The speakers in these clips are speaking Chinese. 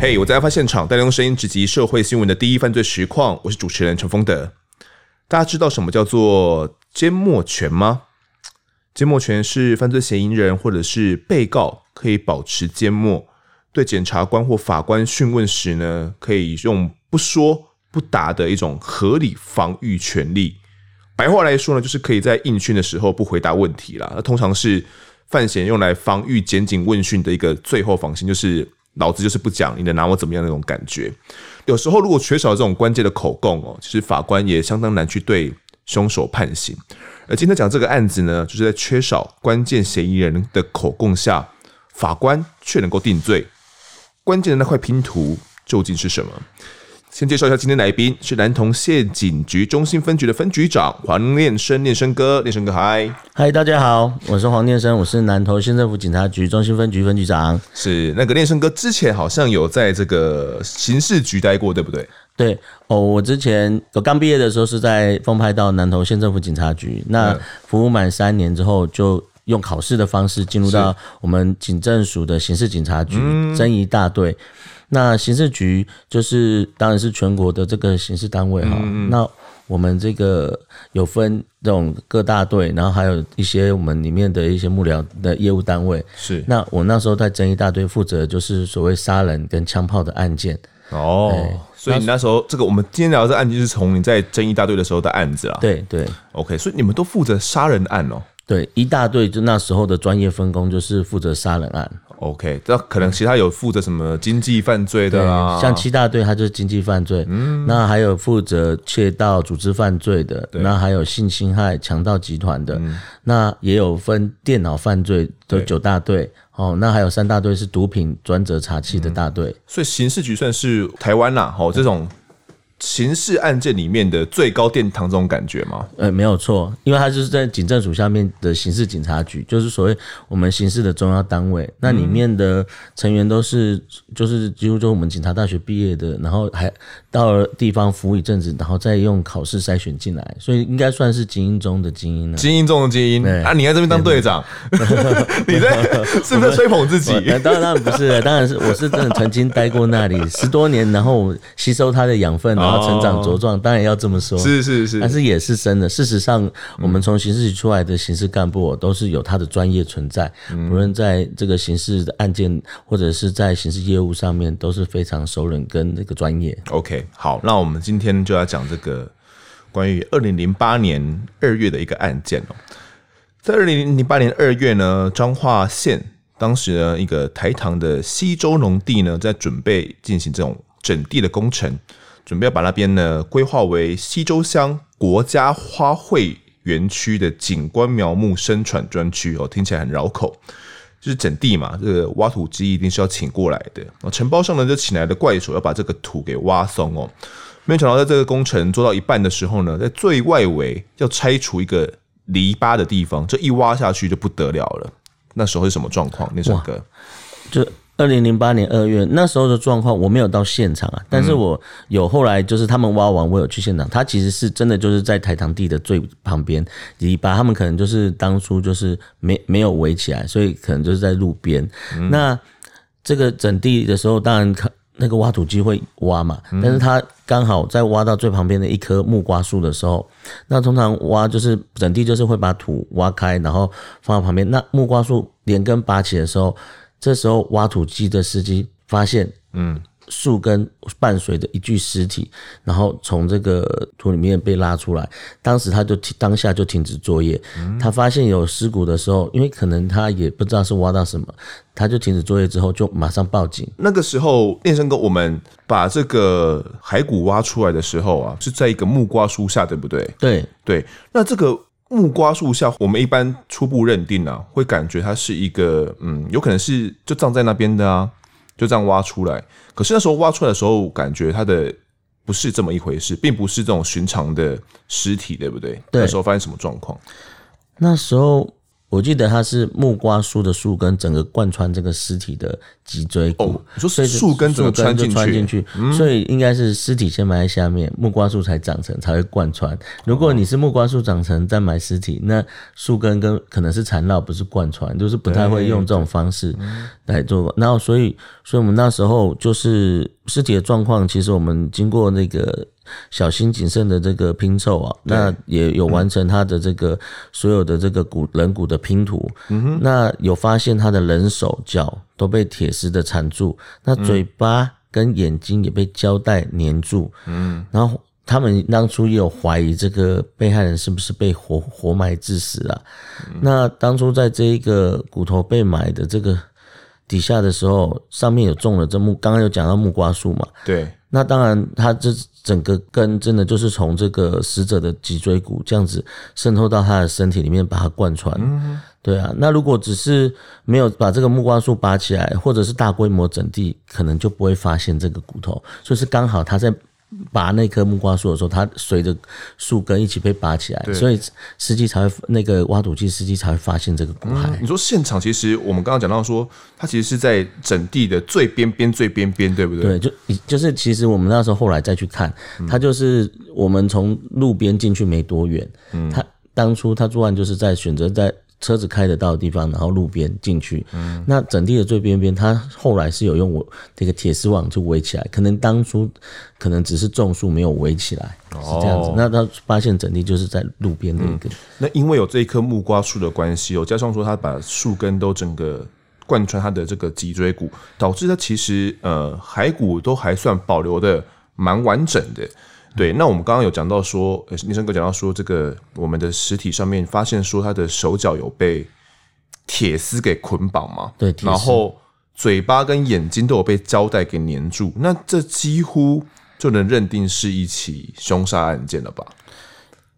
嘿我在案发现场带用声音直击社会新闻的第一犯罪实况，我是主持人陈丰德。大家知道什么叫做缄默权吗？缄默权是犯罪嫌疑人或者是被告可以保持缄默，对检察官或法官讯问时呢，可以用不说不答的一种合理防御权利。白话来说呢，就是可以在应讯的时候不回答问题啦。那通常是犯嫌用来防御检警问讯的一个最后防线，就是。老子就是不讲，你能拿我怎么样那种感觉？有时候如果缺少这种关键的口供哦，其实法官也相当难去对凶手判刑。而今天讲这个案子呢，就是在缺少关键嫌疑人的口供下，法官却能够定罪。关键的那块拼图究竟是什么？先介绍一下今天来宾，是南投县警局中心分局的分局长黄念生，念生哥，念生哥，嗨，嗨，大家好，我是黄念生，我是南投县政府警察局中心分局分局长。是那个念生哥之前好像有在这个刑事局待过，对不对？对哦，我之前我刚毕业的时候是在奉派到南投县政府警察局，那服务满三年之后，就用考试的方式进入到我们警政署的刑事警察局侦仪大队。那刑事局就是当然是全国的这个刑事单位哈。嗯嗯，那我们这个有分这种各大队，然后还有一些我们里面的一些幕僚的业务单位。是。那我那时候在侦仪大队负责就是所谓杀人跟枪炮的案件。哦。欸、所以你那时候这个我们今天聊的这案件是从你在侦仪大队的时候的案子啊。对对。OK，所以你们都负责杀人案哦。对，一大队就那时候的专业分工就是负责杀人案。OK，这可能其他有负责什么经济犯罪的啊？像七大队，他就是经济犯罪。嗯，那还有负责窃盗、组织犯罪的，那还有性侵害、强盗集团的，嗯、那也有分电脑犯罪的九大队。哦，那还有三大队是毒品专责查缉的大队。嗯。所以刑事局算是台湾呐，哦，这种。刑事案件里面的最高殿堂这种感觉吗？呃，没有错，因为它就是在警政署下面的刑事警察局，就是所谓我们刑事的中央单位。那里面的成员都是，就是几乎就是我们警察大学毕业的，然后还到了地方服务一阵子，然后再用考试筛选进来，所以应该算是精英中的精英了。精英中的精英对啊！你在这边当队长，你在是不是在吹捧自己？当然当然不是，当然是我是真的曾经待过那里十多年，然后吸收他的养分。然后成长茁壮，当然要这么说，是是是，但是也是真的。事实上，我们从刑事局出来的刑事干部都是有他的专业存在，不论在这个刑事的案件或者是在刑事业务上面，都是非常熟人跟这个专业。OK，好，那我们今天就要讲这个关于二零零八年二月的一个案件哦。在二零零八年二月呢，彰化县当时呢一个台糖的西州农地呢，在准备进行这种整地的工程。准备要把那边呢规划为溪州乡国家花卉园区的景观苗木生产专区哦，听起来很绕口，就是整地嘛，这个挖土机一定是要请过来的。承包商呢就请来的怪手要把这个土给挖松哦，没想到在这个工程做到一半的时候呢，在最外围要拆除一个篱笆的地方，这一挖下去就不得了了。那时候是什么状况？那首歌就。二零零八年二月那时候的状况，我没有到现场啊，但是我有后来就是他们挖完，我有去现场。他其实是真的就是在台塘地的最旁边，你把他们可能就是当初就是没没有围起来，所以可能就是在路边。嗯、那这个整地的时候，当然那个挖土机会挖嘛，但是他刚好在挖到最旁边的一棵木瓜树的时候，那通常挖就是整地就是会把土挖开，然后放到旁边。那木瓜树连根拔起的时候。这时候挖土机的司机发现，嗯，树根伴随着一具尸体，然后从这个土里面被拉出来。当时他就停，当下就停止作业。他发现有尸骨的时候，因为可能他也不知道是挖到什么，他就停止作业之后就马上报警。那个时候，练生哥，我们把这个骸骨挖出来的时候啊，是在一个木瓜树下，对不对？对对，那这个。木瓜树下，我们一般初步认定啊，会感觉它是一个，嗯，有可能是就葬在那边的啊，就这样挖出来。可是那时候挖出来的时候，感觉它的不是这么一回事，并不是这种寻常的尸体，对不对？对。那时候发生什么状况？那时候我记得它是木瓜树的树根，整个贯穿这个尸体的脊椎骨。哦，你说树根怎么穿进去？穿进去，嗯、所以应该是尸体先埋在下面，木瓜树才长成，才会贯穿。如果你是木瓜树长成再埋尸体，那树根跟可能是缠绕，不是贯穿，就是不太会用这种方式来做。然后，所以，所以我们那时候就是尸体的状况，其实我们经过那个。小心谨慎的这个拼凑啊，那也有完成他的这个所有的这个骨人骨的拼图。嗯哼，那有发现他的人手脚都被铁丝的缠住，那嘴巴跟眼睛也被胶带粘住。嗯，然后他们当初也有怀疑这个被害人是不是被活活埋致死啊？那当初在这一个骨头被埋的这个底下的时候，上面有种了这木，刚刚有讲到木瓜树嘛？对。那当然，他这整个根真的就是从这个死者的脊椎骨这样子渗透到他的身体里面，把它贯穿。对啊，那如果只是没有把这个木瓜树拔起来，或者是大规模整地，可能就不会发现这个骨头。所以是刚好他在。拔那棵木瓜树的时候，它随着树根一起被拔起来，所以司机才会那个挖土机司机才会发现这个骨骸、嗯。你说现场其实我们刚刚讲到说，它其实是在整地的最边边最边边，对不对？对，就就是其实我们那时候后来再去看，它就是我们从路边进去没多远，嗯，他当初他作案就是在选择在。车子开得到的地方，然后路边进去。嗯，那整地的最边边，它后来是有用我这个铁丝网就围起来。可能当初可能只是种树没有围起来，哦、是这样子。那他发现整地就是在路边的一个、嗯。那因为有这一棵木瓜树的关系哦，加上说他把树根都整个贯穿他的这个脊椎骨，导致他其实呃骸骨都还算保留的蛮完整的。对，那我们刚刚有讲到说，呃，尼生哥讲到说，这个我们的尸体上面发现说他的手脚有被铁丝给捆绑嘛？对，然后嘴巴跟眼睛都有被胶带给粘住，那这几乎就能认定是一起凶杀案件了吧？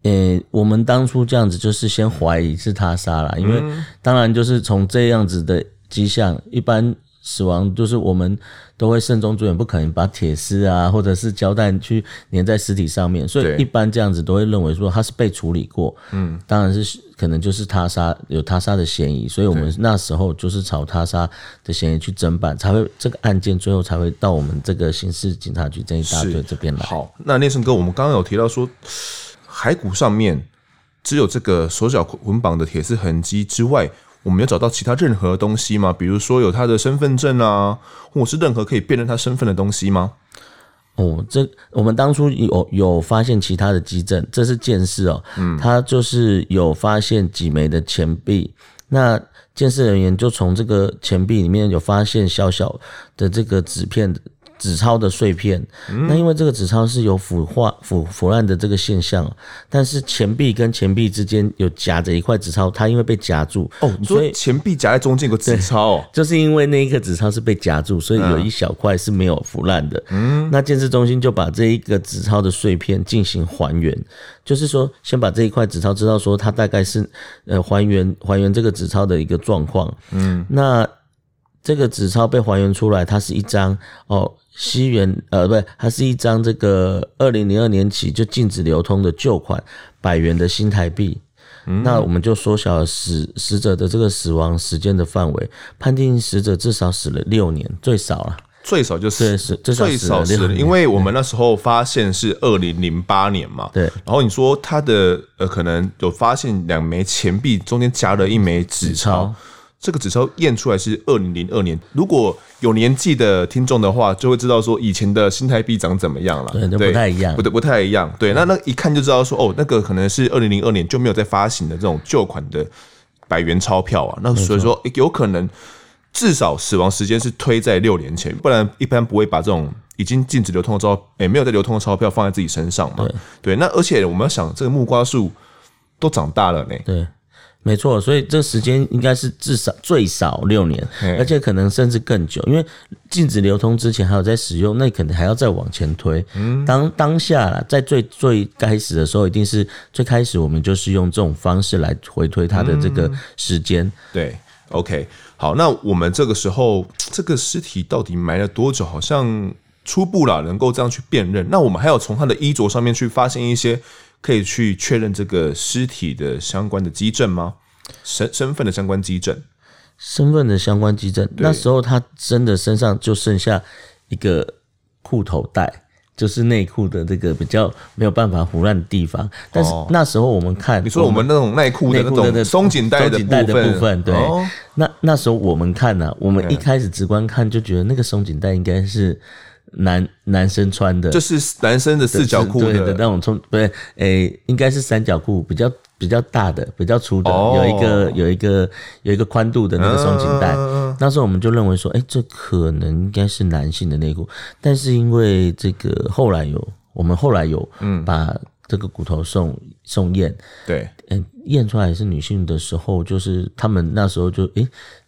呃，我们当初这样子就是先怀疑是他杀了，因为当然就是从这样子的迹象，一般。死亡就是我们都会慎重追远，不可能把铁丝啊或者是胶带去粘在尸体上面，所以一般这样子都会认为说他是被处理过。嗯，当然是可能就是他杀，有他杀的嫌疑，所以我们那时候就是朝他杀的嫌疑去侦办，才会这个案件最后才会到我们这个刑事警察局这一大队这边来。好，那念生哥，我们刚刚有提到说骸骨上面只有这个手脚捆绑的铁丝痕迹之外。我们有找到其他任何东西吗？比如说有他的身份证啊，或者是任何可以辨认他身份的东西吗？哦，这我们当初有有发现其他的基证，这是鉴识哦，嗯，他就是有发现几枚的钱币，那鉴识人员就从这个钱币里面有发现小小的这个纸片。纸钞的碎片，那因为这个纸钞是有腐化、腐腐烂的这个现象，但是钱币跟钱币之间有夹着一块纸钞，它因为被夹住哦，所以钱币夹在中间有个纸钞哦，就是因为那一个纸钞是被夹住，所以有一小块是没有腐烂的。嗯，那建设中心就把这一个纸钞的碎片进行还原，就是说先把这一块纸钞知道说它大概是呃还原还原这个纸钞的一个状况。嗯，那这个纸钞被还原出来，它是一张哦。西元呃，不对，它是一张这个二零零二年起就禁止流通的旧款百元的新台币。嗯、那我们就缩小了死死者的这个死亡时间的范围，判定死者至少死了六年，最少了，最少就是死最少死了，因为我们那时候发现是二零零八年嘛，对。然后你说他的呃，可能有发现两枚钱币中间夹了一枚纸钞。这个纸钞验出来是二零零二年，如果有年纪的听众的话，就会知道说以前的新台币长怎么样了。对，对，不太一样，不对，不太一样。对，那那一看就知道说，哦，那个可能是二零零二年就没有再发行的这种旧款的百元钞票啊。那所以说，有可能至少死亡时间是推在六年前，不然一般不会把这种已经禁止流通的钞，诶，没有在流通的钞票放在自己身上嘛。对，对，那而且我们要想，这个木瓜树都长大了呢。对。没错，所以这个时间应该是至少最少六年，而且可能甚至更久，因为禁止流通之前还有在使用，那可能还要再往前推。嗯，当当下啦，在最最开始的时候，一定是最开始我们就是用这种方式来回推它的这个时间。嗯。对，OK，好，那我们这个时候这个尸体到底埋了多久？好像初步啦，能够这样去辨认。那我们还要从他的衣着上面去发现一些。可以去确认这个尸体的相关的基证吗？身身份的相关基证，身份的相关基证。那时候他真的身上就剩下一个裤头带。就是内裤的这个比较没有办法胡乱的地方，但是那时候我们看，你说我们那种内裤的那种松紧带的部分，对，那那时候我们看呢，我们一开始直观看就觉得那个松紧带应该是男男生穿的，就是男生的四角裤的那种，从不对，诶，应该是三角裤比较。比较大的，比较粗的，有一个有一个有一个宽度的那个松紧带。那时候我们就认为说，哎，这可能应该是男性的内裤。但是因为这个后来有，我们后来有把这个骨头送送验，对，嗯，验出来是女性的时候，就是他们那时候就，哎，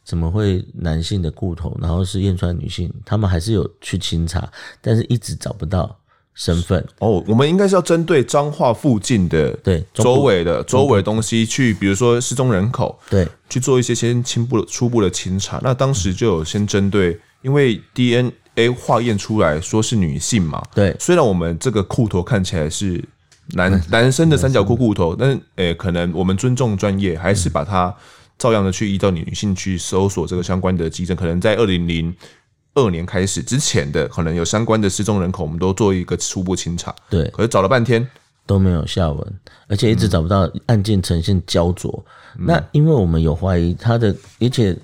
怎么会男性的骨头，然后是验出来女性？他们还是有去清查，但是一直找不到。身份哦，我们应该是要针对彰化附近的对周围的周围东西去，比如说失踪人口，对，去做一些先清步初步的清查。那当时就有先针对，因为 DNA 化验出来说是女性嘛，对。虽然我们这个裤头看起来是男 男生的三角裤裤头，但是诶，可能我们尊重专业，还是把它照样的去依照女性去搜索这个相关的基证，可能在二零零。二年开始之前的可能有相关的失踪人口，我们都做一个初步清查。对，可是找了半天都没有下文，而且一直找不到案件呈现焦灼。嗯、那因为我们有怀疑他的，而且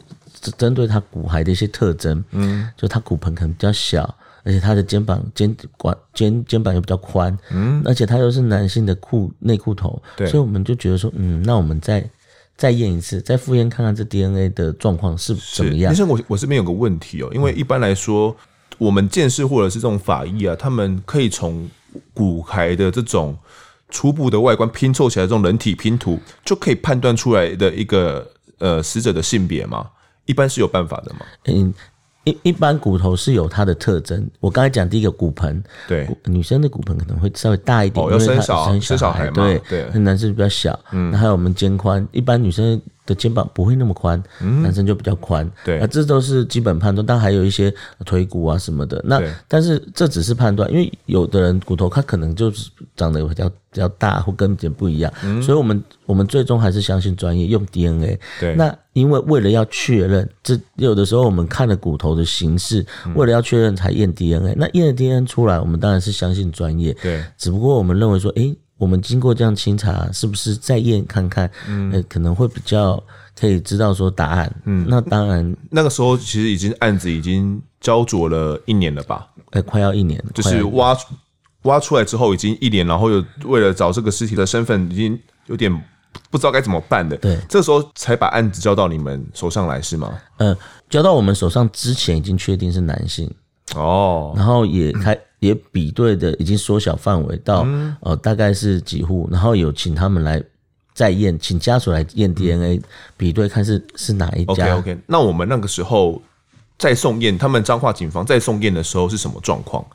针对他骨骸的一些特征，嗯，就他骨盆可能比较小，而且他的肩膀肩管肩肩膀又比较宽，嗯，而且他又是男性的裤内裤头，对，所以我们就觉得说，嗯，那我们在。再验一次，再复验看看这 DNA 的状况是怎么样。医生，我我这边有个问题哦，因为一般来说，我们见识或者是这种法医啊，他们可以从骨骸的这种初步的外观拼凑起来这种人体拼图，就可以判断出来的一个呃死者的性别吗？一般是有办法的吗？嗯。一一般骨头是有它的特征，我刚才讲第一个骨盆，对，女生的骨盆可能会稍微大一点，哦，要生小生小孩，对对，那男生比较小，嗯，那还有我们肩宽，一般女生的肩膀不会那么宽，嗯，男生就比较宽，对，那这都是基本判断，但还有一些腿骨啊什么的，那但是这只是判断，因为有的人骨头他可能就是长得比较比较大或跟别人不一样，嗯，所以我们我们最终还是相信专业，用 DNA，对，那。因为为了要确认，这有的时候我们看了骨头的形式，为了要确认才验 DNA。那验了 DNA 出来，我们当然是相信专业。对，只不过我们认为说，诶，我们经过这样清查，是不是再验看看？嗯，可能会比较可以知道说答案。嗯，那当然，那个时候其实已经案子已经焦灼了一年了吧？诶，快要一年，就是挖挖出来之后已经一年，然后又为了找这个尸体的身份，已经有点。不知道该怎么办的，对，这时候才把案子交到你们手上来是吗？嗯，交到我们手上之前已经确定是男性哦，然后也开也比对的已经缩小范围到、嗯、呃大概是几户，然后有请他们来再验，请家属来验 DNA、嗯、比对看是是哪一家。OK OK，那我们那个时候在送验，他们彰化警方在送验的时候是什么状况？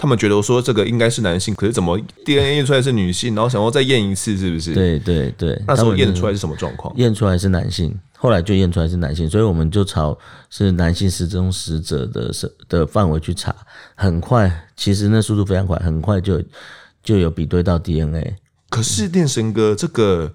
他们觉得我说这个应该是男性，可是怎么 DNA 验出来是女性，然后想要再验一次，是不是？对对对，那时候验出来是什么状况？验出来是男性，后来就验出来是男性，所以我们就朝是男性失踪死者的的范围去查，很快，其实那速度非常快，很快就就有比对到 DNA。可是电神哥这个。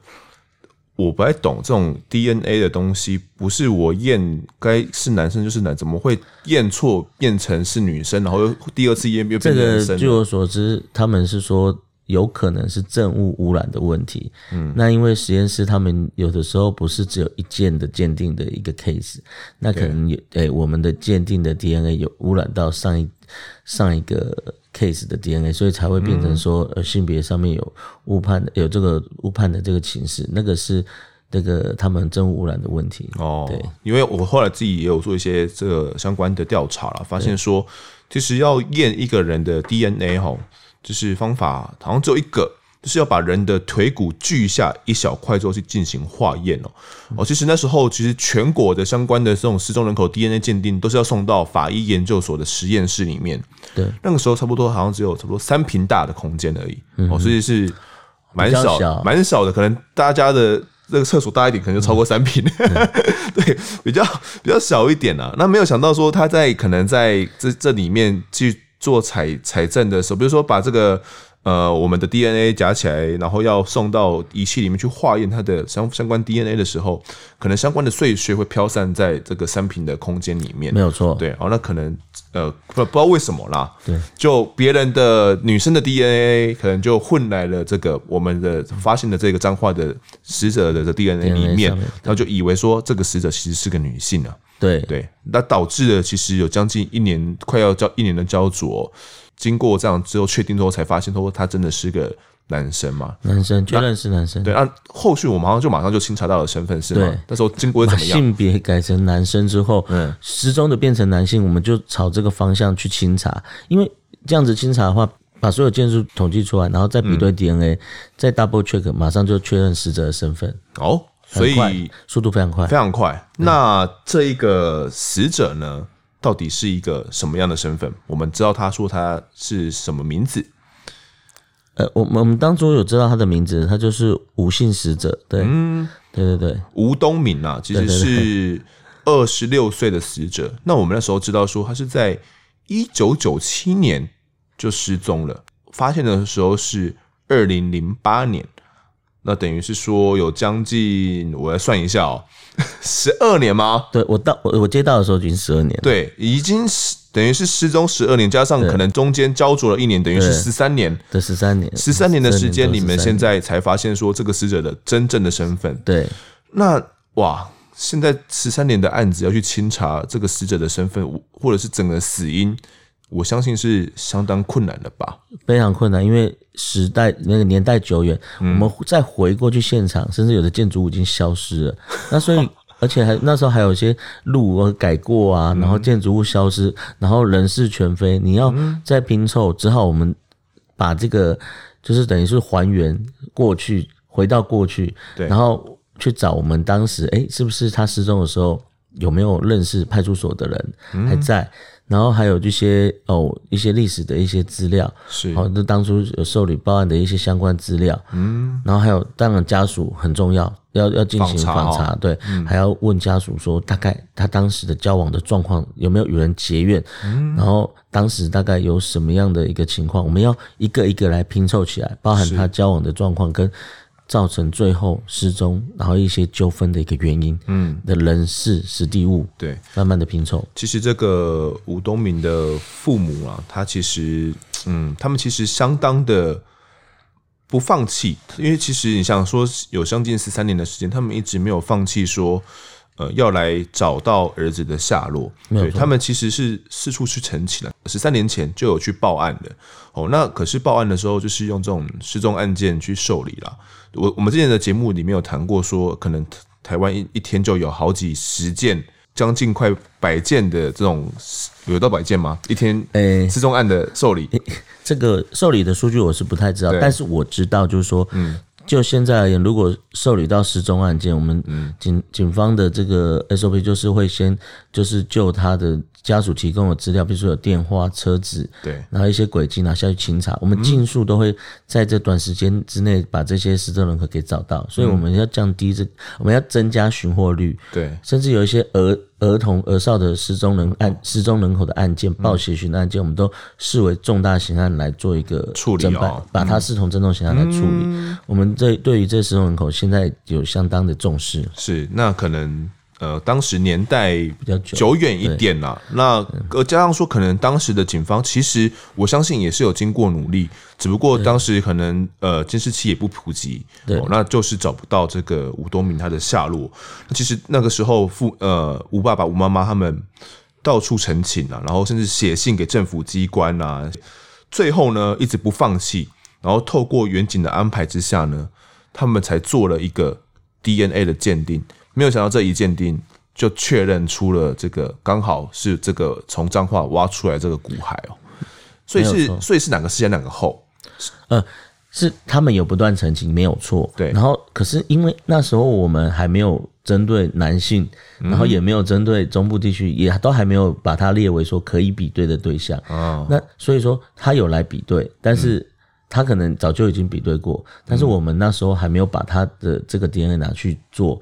我不太懂这种 DNA 的东西，不是我验该是男生就是男，怎么会验错变成是女生，然后又第二次验又变成男生？这个据我所知，他们是说有可能是证物污染的问题。嗯，那因为实验室他们有的时候不是只有一件的鉴定的一个 case，那可能有诶，我们的鉴定的 DNA 有污染到上一上一个。Case 的 DNA，所以才会变成说，呃，性别上面有误判的，有这个误判的这个情势，那个是这个他们证物污染的问题哦。对，因为我后来自己也有做一些这个相关的调查了，发现说，其实要验一个人的 DNA 哈，就是方法好像只有一个。就是要把人的腿骨锯下一小块之后去进行化验哦哦，其实那时候其实全国的相关的这种失踪人口 DNA 鉴定都是要送到法医研究所的实验室里面。对，那个时候差不多好像只有差不多三平大的空间而已哦，所以是蛮小蛮小的，可能大家的这个厕所大一点，可能就超过三坪。对，比较比较小一点啊。那没有想到说他在可能在这这里面去做采采证的时候，比如说把这个。呃我们的 DNA 夹起来，然后要送到仪器里面去化验它的相相关 DNA 的时候，可能相关的碎屑会飘散在这个三坪的空间里面。没有错，对，哦，那可能呃不不知道为什么啦，对，就别人的女生的 DNA 可能就混来了这个我们的发现的这个脏化的死者的 DNA 里面，然后就以为说这个死者其实是个女性啊。对。对，那导致了其实有将近一年，快要交一年的焦灼，经过这样之后确定之后，才发现说他真的是个男生嘛？男生，确认是男生。对，那后续我马上就马上就清查到了身份是吗？对，那时候经过怎么样？性别改成男生之后，嗯，失踪的变成男性，我们就朝这个方向去清查，因为这样子清查的话，把所有建筑统计出来，然后再比对 DNA，、嗯、再 double check，马上就确认死者的身份。哦。所以速度非常快，非常快。那这一个死者呢，到底是一个什么样的身份？我们知道他说他是什么名字？呃，我们我们当初有知道他的名字，他就是吴姓死者。对，嗯，对对对，吴东敏啊，其实是二十六岁的死者。那我们那时候知道说他是在一九九七年就失踪了，发现的时候是二零零八年。那等于是说有将近，我来算一下哦，十二年吗？对，我到我我接到的时候已经十二年，对，已经是等于是失踪十二年，加上可能中间焦灼了一年，等于是十三年。对，十三年，十三年的时间，你们现在才发现说这个死者的真正的身份。对，那哇，现在十三年的案子要去清查这个死者的身份，或者是整个死因。我相信是相当困难的吧，非常困难，因为时代那个年代久远，嗯、我们再回过去现场，甚至有的建筑物已经消失了。那所以，而且还那时候还有一些路改过啊，然后建筑物消失，然后人事全非，你要再拼凑，只好我们把这个就是等于是还原过去，回到过去，然后去找我们当时，哎，是不是他失踪的时候有没有认识派出所的人还在？然后还有这些哦，一些历史的一些资料，是。哦，那当初有受理报案的一些相关资料，嗯，然后还有当然家属很重要，要要进行访查，访查哦、对，嗯、还要问家属说大概他当时的交往的状况有没有与人结怨，嗯，然后当时大概有什么样的一个情况，我们要一个一个来拼凑起来，包含他交往的状况跟。造成最后失踪，然后一些纠纷的一个原因，嗯，的人事、实地物，对，慢慢的拼凑。其实这个吴东明的父母啊，他其实，嗯，他们其实相当的不放弃，因为其实你想说有将近十三年的时间，他们一直没有放弃说。呃，要来找到儿子的下落，对，他们其实是四处去陈情了。十三年前就有去报案的，哦，那可是报案的时候就是用这种失踪案件去受理了。我我们之前的节目里面有谈过，说可能台湾一一天就有好几十件，将近快百件的这种，有到百件吗？一天，诶，失踪案的受理，欸，这个受理的数据我是不太知道，但是我知道就是说，嗯。就现在而言，如果受理到失踪案件，我们警警方的这个 SOP 就是会先就是就他的家属提供的资料，比如说有电话、车子，对，然后一些轨迹拿下去清查，我们尽速都会在这短时间之内把这些失踪人口给找到，所以我们要降低这，我们要增加寻获率，对，甚至有一些儿。儿童、儿少的失踪人案、失踪人口的案件、报协寻的案件，我们都视为重大刑案来做一个处理哦，把它视同郑重刑案来处理。我们这对于这失踪人口现在有相当的重视。是，那可能。呃，当时年代比较久远一点啦。那呃，加上说，可能当时的警方其实我相信也是有经过努力，只不过当时可能呃监视器也不普及，对、哦，那就是找不到这个吴东明他的下落。那其实那个时候父呃吴爸爸吴妈妈他们到处陈情啊，然后甚至写信给政府机关啊，最后呢一直不放弃，然后透过远景的安排之下呢，他们才做了一个 DNA 的鉴定。没有想到这一鉴定就确认出了这个刚好是这个从彰化挖出来这个骨骸哦，所以是所以是哪个先哪个后？呃，是他们有不断澄清没有错，对。然后可是因为那时候我们还没有针对男性，然后也没有针对中部地区，也都还没有把它列为说可以比对的对象哦。那所以说他有来比对，但是他可能早就已经比对过，但是我们那时候还没有把他的这个 DNA 拿去做。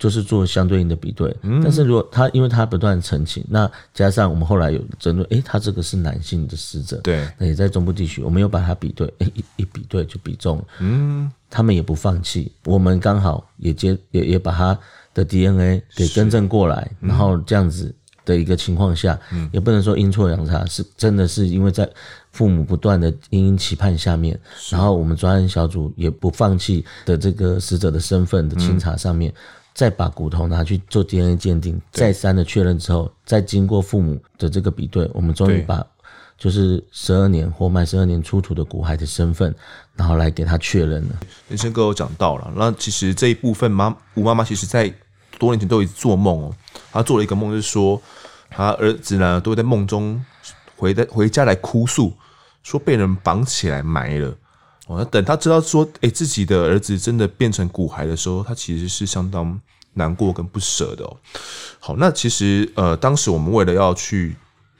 就是做相对应的比对。嗯、但是如果他因为他不断澄清，那加上我们后来有争论，诶，他这个是男性的死者，对，那也在中部地区，我们又把他比对，诶，一一比对就比中了。嗯，他们也不放弃，我们刚好也接也也把他的 DNA 给更正过来，嗯、然后这样子。的一个情况下，也不能说阴错阳差，是真的是因为在父母不断的殷殷期盼下面，然后我们专案小组也不放弃的这个死者的身份的清查上面，再把骨头拿去做 DNA 鉴定，再三的确认之后，再经过父母的这个比对，我们终于把就是十二年活埋十二年出土的骨骸的身份，然后来给他确认了。人生哥有讲到了，那其实这一部分妈吴妈妈其实在多年前都一直做梦哦，她做了一个梦，就是说。她儿子呢，都会在梦中回的回家来哭诉，说被人绑起来埋了。哦，那等他知道说，哎，自己的儿子真的变成骨骸的时候，他其实是相当难过跟不舍的哦。好，那其实呃，当时我们为了要去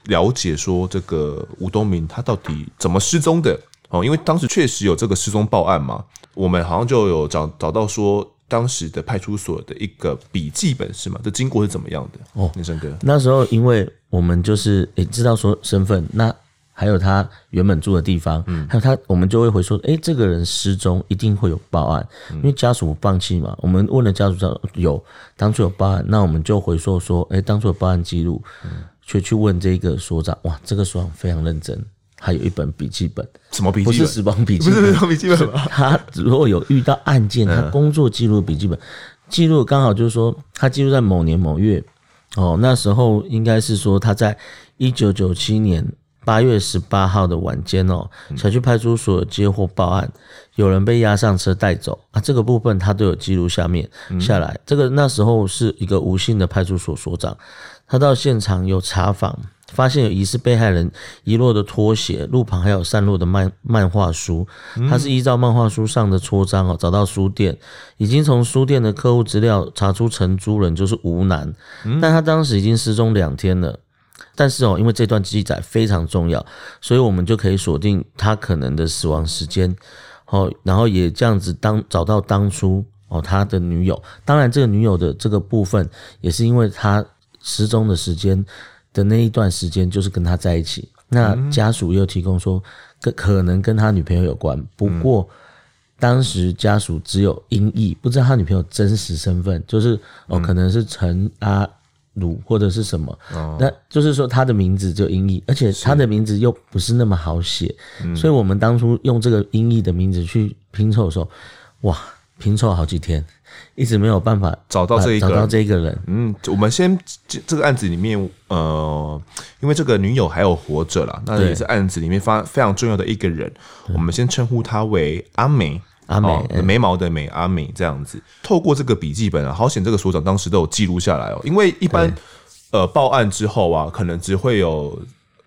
了解说这个吴东明他到底怎么失踪的哦，因为当时确实有这个失踪报案嘛，我们好像就有找找到说。当时的派出所的一个笔记本是吗？这经过是怎么样的？哦，林生哥，那时候因为我们就是诶、欸、知道说身份，那还有他原本住的地方，嗯，还有他，我们就会回说，诶、欸，这个人失踪一定会有报案，嗯、因为家属放弃嘛。我们问了家属，说有当初有报案，那我们就回说说，诶、欸，当初有报案记录，嗯，却去问这个所长，哇，这个所长非常认真。还有一本笔记本，什么笔记本？不是死亡笔记本，不是死亡笔记本。他如果有遇到案件，他工作记录笔记本，记录刚好就是说，他记录在某年某月，哦，那时候应该是说他在一九九七年八月十八号的晚间哦，小区派出所接获报案，有人被押上车带走啊，这个部分他都有记录下面下来。这个那时候是一个吴姓的派出所所长，他到现场有查访。发现有疑似被害人遗落的拖鞋，路旁还有散落的漫漫画书。他是依照漫画书上的戳章哦，找到书店，已经从书店的客户资料查出承租人就是吴楠，但他当时已经失踪两天了。但是哦，因为这段记载非常重要，所以我们就可以锁定他可能的死亡时间。哦，然后也这样子当找到当初哦他的女友。当然，这个女友的这个部分也是因为他失踪的时间。的那一段时间就是跟他在一起，那家属又提供说，可可能跟他女朋友有关，不过当时家属只有音译，不知道他女朋友真实身份，就是哦，可能是陈阿鲁或者是什么，那就是说他的名字就音译，而且他的名字又不是那么好写，所以我们当初用这个音译的名字去拼凑的时候，哇，拼凑好几天。一直没有办法找到这一个找到这一个人。嗯，我们先这个案子里面，呃，因为这个女友还有活着啦，那也是案子里面发非常重要的一个人。我们先称呼她为阿美，阿美、哦、眉毛的美，阿美这样子。透过这个笔记本啊，好险这个所长当时都有记录下来哦。因为一般呃报案之后啊，可能只会有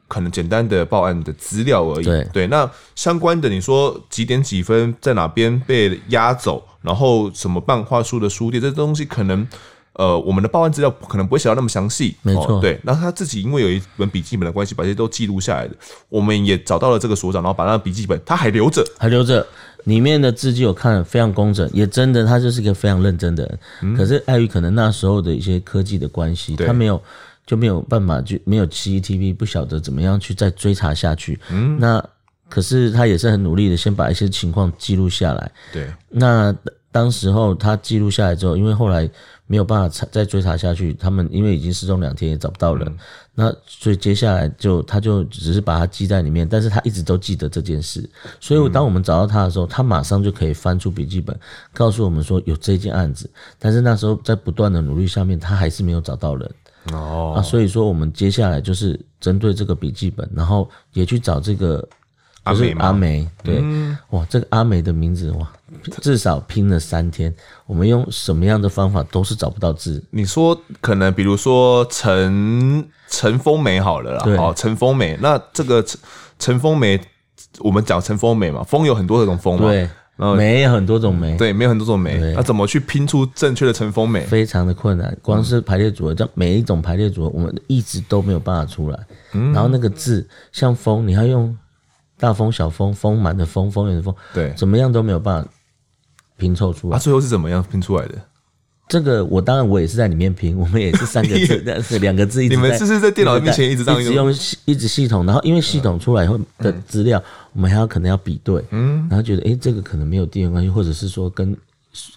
可能简单的报案的资料而已。对，对，那相关的你说几点几分在哪边被押走？然后什么办画书的书店，这东西可能，呃，我们的报案资料可能不会写到那么详细，没错。对，然后他自己因为有一本笔记本的关系，把这些都记录下来的。我们也找到了这个所长，然后把那个笔记本他还留着，还留着，里面的字迹我看了非常工整，也真的他就是一个非常认真的人。嗯、可是碍于可能那时候的一些科技的关系，他没有就没有办法就没有 CCTV，不晓得怎么样去再追查下去。嗯，那。可是他也是很努力的，先把一些情况记录下来。对，那当时候他记录下来之后，因为后来没有办法再追查下去，他们因为已经失踪两天也找不到人，嗯、那所以接下来就他就只是把它记在里面，但是他一直都记得这件事。所以当我们找到他的时候，他马上就可以翻出笔记本，告诉我们说有这件案子。但是那时候在不断的努力下面，他还是没有找到人。哦，啊，所以说我们接下来就是针对这个笔记本，然后也去找这个。阿美，阿美，对，嗯、哇，这个阿美的名字哇，至少拼了三天。我们用什么样的方法都是找不到字。你说可能比如说陈陈风梅好了啦，对哦，陈丰梅，那这个陈陈丰梅，我们讲陈风梅嘛，风有很多种风嘛，对，然后梅有很多种梅，对，没有很多种梅，那怎么去拼出正确的陈风梅？非常的困难，光是排列组合，这每一种排列组合，我们一直都没有办法出来。嗯、然后那个字像风，你要用。大风、小风、丰满的风、丰源的风，对，怎么样都没有办法拼凑出来。啊、最后是怎么样拼出来的？这个我当然我也是在里面拼，我们也是三个字，但是两个字一直。你们是是在电脑面前一直这样一直用一直系统，然后因为系统出来以后的资料，嗯、我们还要可能要比对，嗯，然后觉得哎、欸，这个可能没有地缘关系，或者是说跟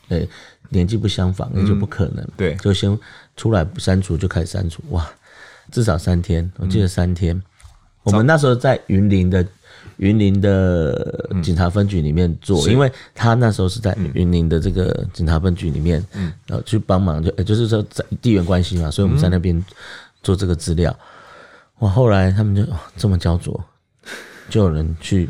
呃、欸、年纪不相仿，那就不可能，对，就先出来删除就开始删除，哇，至少三天，我记得三天，嗯、我们那时候在云林的。云林的警察分局里面做，因为他那时候是在云林的这个警察分局里面，然后去帮忙，就就是说在地缘关系嘛，所以我们在那边做这个资料。哇，后来他们就这么焦灼，就有人去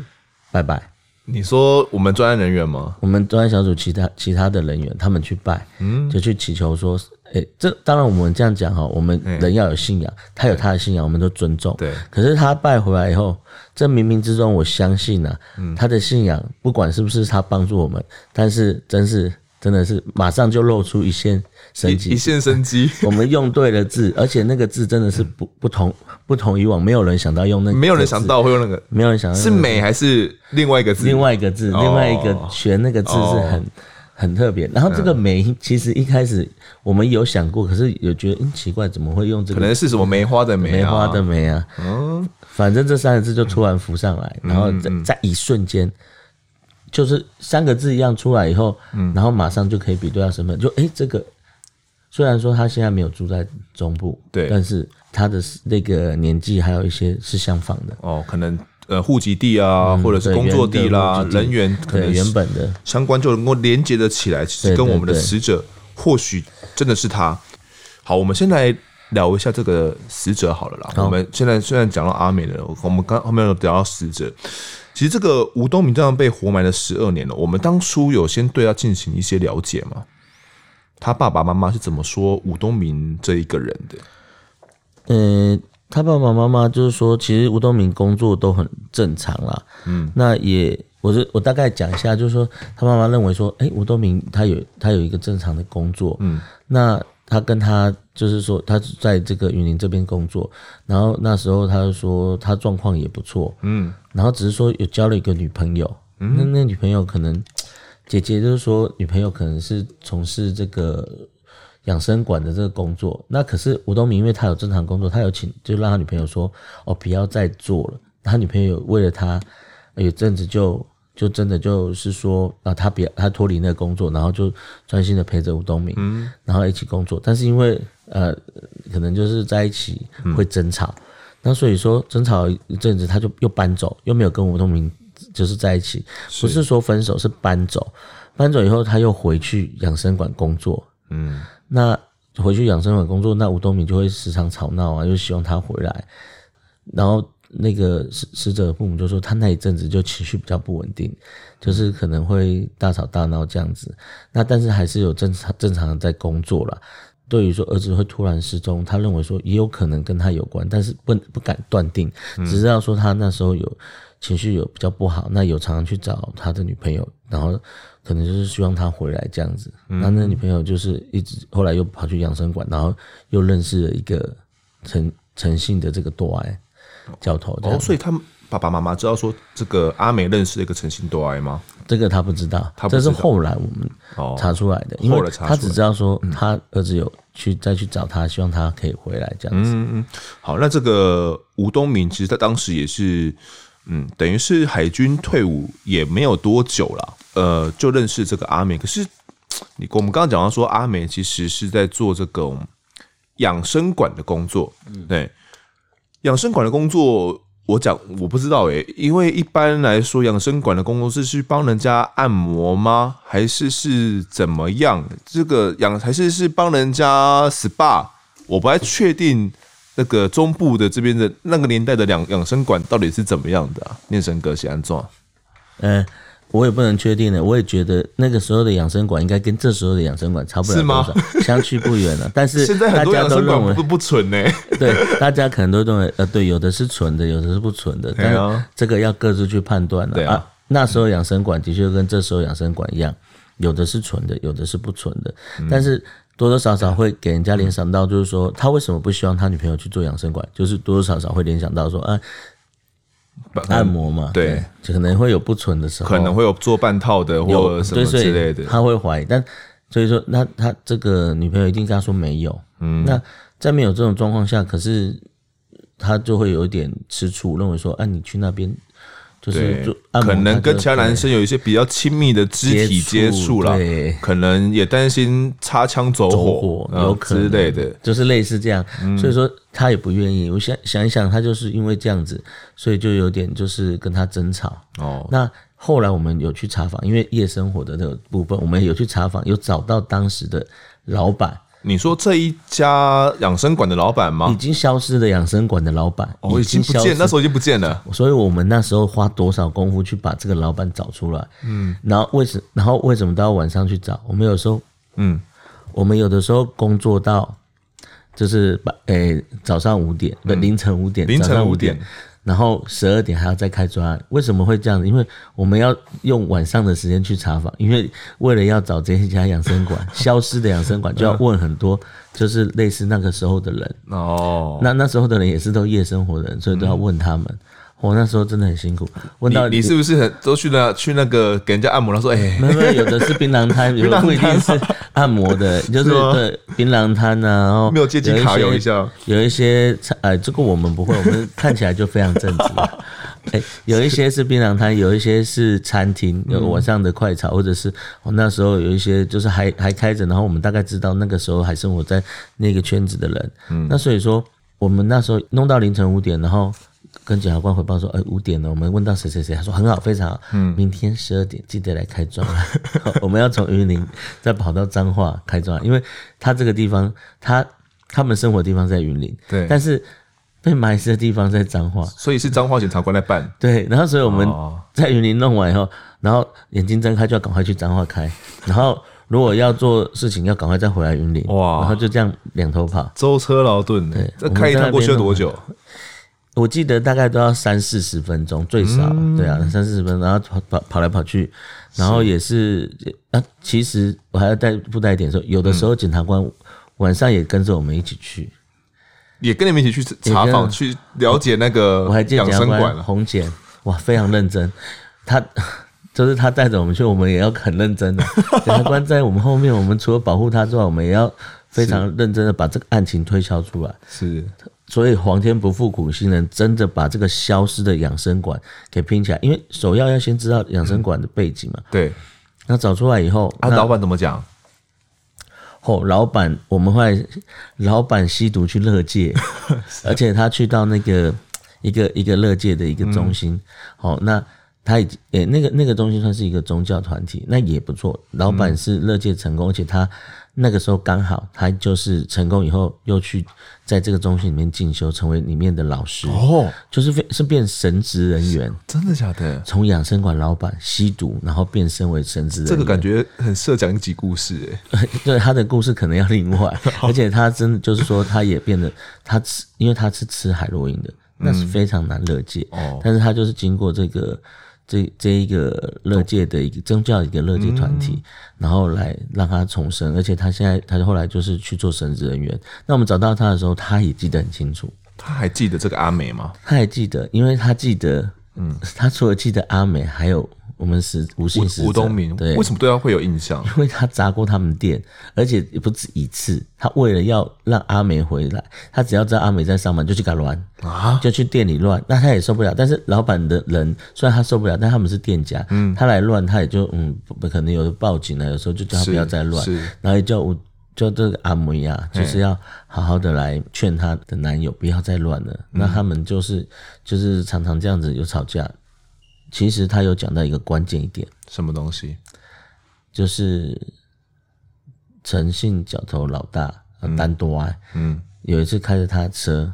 拜拜。你说我们专案人员吗？我们专案小组其他其他的人员，他们去拜，嗯，就去祈求说，哎、欸，这当然我们这样讲哈，我们人要有信仰，他有他的信仰，我们都尊重。对。可是他拜回来以后，这冥冥之中，我相信啊，他的信仰不管是不是他帮助我们，但是真是。真的是马上就露出一线生机，一线生机。我们用对了字，而且那个字真的是不不同不同以往，没有人想到用那个，没有人想到会用那个，没有人想到是美还是另外一个字？另外一个字，另外一个学那个字是很很特别。然后这个梅其实一开始我们有想过，可是有觉得嗯奇怪，怎么会用这个？可能是什么梅花的梅，梅花的梅啊。嗯，反正这三个字就突然浮上来，然后在在一瞬间。就是三个字一样出来以后，嗯，然后马上就可以比对到身份，就哎、欸，这个虽然说他现在没有住在中部，对，但是他的那个年纪还有一些是相仿的哦，可能呃户籍地啊，嗯、或者是工作地啦，人员可能原本的相关就能够连接的起来，其实跟我们的死者或许真的是他。好，我们先来聊一下这个死者好了啦。我们现在虽然讲到阿美了，我们刚后面有聊到死者。其实这个吴东明这样被活埋了十二年了，我们当初有先对他进行一些了解吗？他爸爸妈妈是怎么说吴东明这一个人的？嗯，他爸爸妈妈就是说，其实吴东明工作都很正常啦。嗯，那也，我就我大概讲一下，就是说他妈妈认为说，哎，吴东明他有他有一个正常的工作，嗯，那。他跟他就是说，他在这个云林这边工作，然后那时候他就说他状况也不错，嗯，然后只是说有交了一个女朋友，嗯，那那女朋友可能姐姐就是说女朋友可能是从事这个养生馆的这个工作，那可是吴东明因为他有正常工作，他有请就让他女朋友说哦不要再做了，他女朋友为了他有阵子就。就真的就是说啊，他别他脱离那个工作，然后就专心的陪着吴东明，嗯，然后一起工作。但是因为呃，可能就是在一起会争吵，嗯、那所以说争吵一阵子，他就又搬走，又没有跟吴东明就是在一起，是。不是说分手，是搬走。搬走以后，他又回去养生馆工作，嗯，那回去养生馆工作，那吴东明就会时常吵闹啊，就希望他回来，然后。那个死死者的父母就说，他那一阵子就情绪比较不稳定，就是可能会大吵大闹这样子。那但是还是有正常正常的在工作了。对于说儿子会突然失踪，他认为说也有可能跟他有关，但是不不敢断定，只知道说他那时候有情绪有比较不好，那有常常去找他的女朋友，然后可能就是希望他回来这样子。那那女朋友就是一直后来又跑去养生馆，然后又认识了一个诚诚信的这个多爱。教头哦，所以他们爸爸妈妈知道说这个阿美认识了一个诚信多爱吗？这个他不知道，他这是后来我们查出来的，因为他只知道说他儿子有去再去找他，希望他可以回来这样子。嗯嗯，好，那这个吴东明其实他当时也是，嗯，等于是海军退伍也没有多久了，呃，就认识这个阿美。可是你我们刚刚讲到说阿美其实是在做这个养生馆的工作，对。养生馆的工作，我讲我不知道诶、欸，因为一般来说，养生馆的工作是去帮人家按摩吗？还是是怎么样？这个养还是是帮人家 SPA？我不太确定那个中部的这边的那个年代的养养生馆到底是怎么样的、啊。念神哥先安怎？嗯。我也不能确定的，我也觉得那个时候的养生馆应该跟这时候的养生馆差不了多少，相去不远了。但是大家都认为不不纯呢？对，大家可能都认为呃，对，有的是纯的，有的是不纯的，但这个要各自去判断了啊，啊。那时候养生馆的确跟这时候养生馆一样，有的是纯的，有的是不纯的，但是多多少少会给人家联想到，就是说他为什么不希望他女朋友去做养生馆，就是多多少少会联想到说啊。按摩嘛，对，就可能会有不纯的时候，可能会有做半套的或者什么之类的，他会怀疑。但所以说，那他这个女朋友一定跟他说没有。嗯，那在没有这种状况下，可是他就会有一点吃醋，认为说，哎、啊，你去那边。就是就可能跟其他男生有一些比较亲密的肢体接触了，可能也担心擦枪走火，有可能之类的，就是类似这样。所以说他也不愿意。我想想一想，他就是因为这样子，所以就有点就是跟他争吵。哦，那后来我们有去查访，因为夜生活的那个部分，我们有去查访，有找到当时的老板。你说这一家养生馆的老板吗？已经消失的养生馆的老板，哦，已经不见，那时候已经不见了。所以我们那时候花多少功夫去把这个老板找出来？嗯，然后为什，然后为什么都要晚上去找？我们有时候，嗯，我们有的时候工作到就是把，诶，早上五点，不，凌晨五点，凌晨五点。然后十二点还要再开专案，为什么会这样子？因为我们要用晚上的时间去查访，因为为了要找这一家养生馆 消失的养生馆，就要问很多，就是类似那个时候的人哦。那那时候的人也是都夜生活的人，所以都要问他们。嗯哦、那时候真的很辛苦。问到你，你是不是很都去那去那个给人家按摩？他说：“哎、欸，没有没有，有的是槟榔摊，有的不一定是。”按摩的，就是对槟榔摊呐，然后没有借机卡有一下，有一些呃，这个我们不会，我们看起来就非常正直。哎，有一些是槟榔摊，有一些是餐厅，有晚上的快炒，或者是我那时候有一些就是还还开着，然后我们大概知道那个时候还生活在那个圈子的人，嗯，那所以说我们那时候弄到凌晨五点，然后。跟检察官回报说，哎，五点了，我们问到谁谁谁，他说很好，非常好，嗯，明天十二点记得来开庄。我们要从云林再跑到彰化开庄，因为他这个地方，他他们生活的地方在云林，对，但是被埋尸的地方在彰化，所以是彰化检察官来办。对，然后所以我们在云林弄完以后，然后眼睛睁开就要赶快去彰化开，然后如果要做事情要赶快再回来云林，哇，然后就这样两头跑，舟车劳顿。对，这开一趟过需要多久？我记得大概都要三四十分钟最少，嗯、对啊，三四十分钟，然后跑跑跑来跑去，然后也是啊，其实我还要带附带一点说，有的时候检察官晚上也跟着我们一起去，也跟你们一起去查访，去了解那个我还记得检察官红检，哇，非常认真，他 就是他带着我们去，我们也要很认真的。检察官在我们后面，我们除了保护他之外，我们也要非常认真的把这个案情推敲出来。是。所以皇天不负苦心人，真的把这个消失的养生馆给拼起来。因为首要要先知道养生馆的背景嘛。对。那找出来以后，啊，老板怎么讲？哦，老板，我们会老板吸毒去乐界，而且他去到那个一个一个乐界的一个中心。好、嗯，那他已经诶，那个那个中心算是一个宗教团体，那也不错。老板是乐界成功，而且他。那个时候刚好他就是成功以后又去在这个中心里面进修，成为里面的老师哦，就是变是变神职人员，真的假的？从养生馆老板吸毒，然后变身为神职人员，这个感觉很适合讲一集故事哎。对，他的故事可能要另外，而且他真的就是说他也变得他吃，因为他是吃海洛因的，那是非常难勒戒哦。但是他就是经过这个。这这一个乐界的一个宗教一个乐界团体，然后来让他重生，而且他现在他后来就是去做神职人员。那我们找到他的时候，他也记得很清楚。他还记得这个阿美吗？他还记得，因为他记得，嗯，他除了记得阿美，还有。我们是吴姓吴东明，对，为什么对他会有印象？因为他砸过他们店，而且也不止一次。他为了要让阿美回来，他只要知道阿美在上班，就去搞乱啊，就去店里乱。那他也受不了，但是老板的人虽然他受不了，但他们是店家，嗯，他来乱，他也就嗯，不可能有的报警了，有时候就叫他不要再乱，然后也叫我叫这个阿梅呀，就是要好好的来劝她的男友不要再乱了。那他们就是就是常常这样子有吵架。其实他有讲到一个关键一点，什么东西？就是诚信角头老大丹多安，嗯，有一次开着他的车